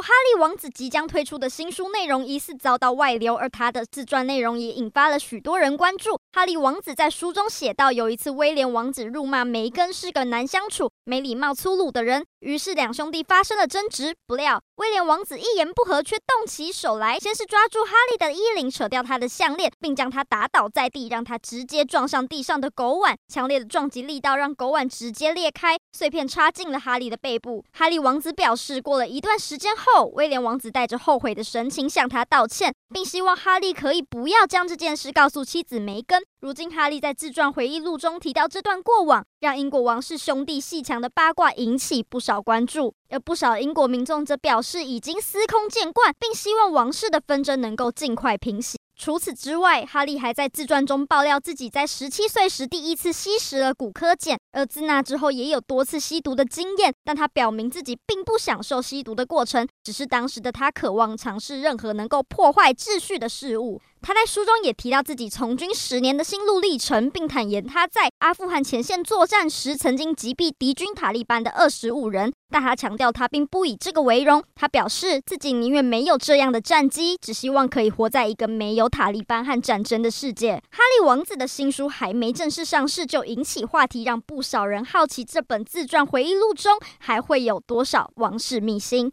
哈利王子即将推出的新书内容疑似遭到外流，而他的自传内容也引发了许多人关注。哈利王子在书中写道，有一次威廉王子辱骂梅根是个难相处、没礼貌、粗鲁的人，于是两兄弟发生了争执。不料威廉王子一言不合，却动起手来，先是抓住哈利的衣领，扯掉他的项链，并将他打倒在地，让他直接撞上地上的狗碗。强烈的撞击力道让狗碗直接裂开，碎片插进了哈利的背部。哈利王子表示，过了一段时间后，威廉王子带着后悔的神情向他道歉，并希望哈利可以不要将这件事告诉妻子梅根。如今，哈利在自传回忆录中提到这段过往，让英国王室兄弟戏强的八卦引起不少关注。而不少英国民众则表示已经司空见惯，并希望王室的纷争能够尽快平息。除此之外，哈利还在自传中爆料自己在十七岁时第一次吸食了骨科碱，而自那之后也有多次吸毒的经验。但他表明自己并不享受吸毒的过程，只是当时的他渴望尝试任何能够破坏秩序的事物。他在书中也提到自己从军十年的心路历程，并坦言他在阿富汗前线作战时曾经击毙敌军塔利班的二十五人。但他强调他并不以这个为荣，他表示自己宁愿没有这样的战绩，只希望可以活在一个没有塔利班和战争的世界。哈利王子的新书还没正式上市就引起话题，让不少人好奇这本自传回忆录中还会有多少王室秘辛。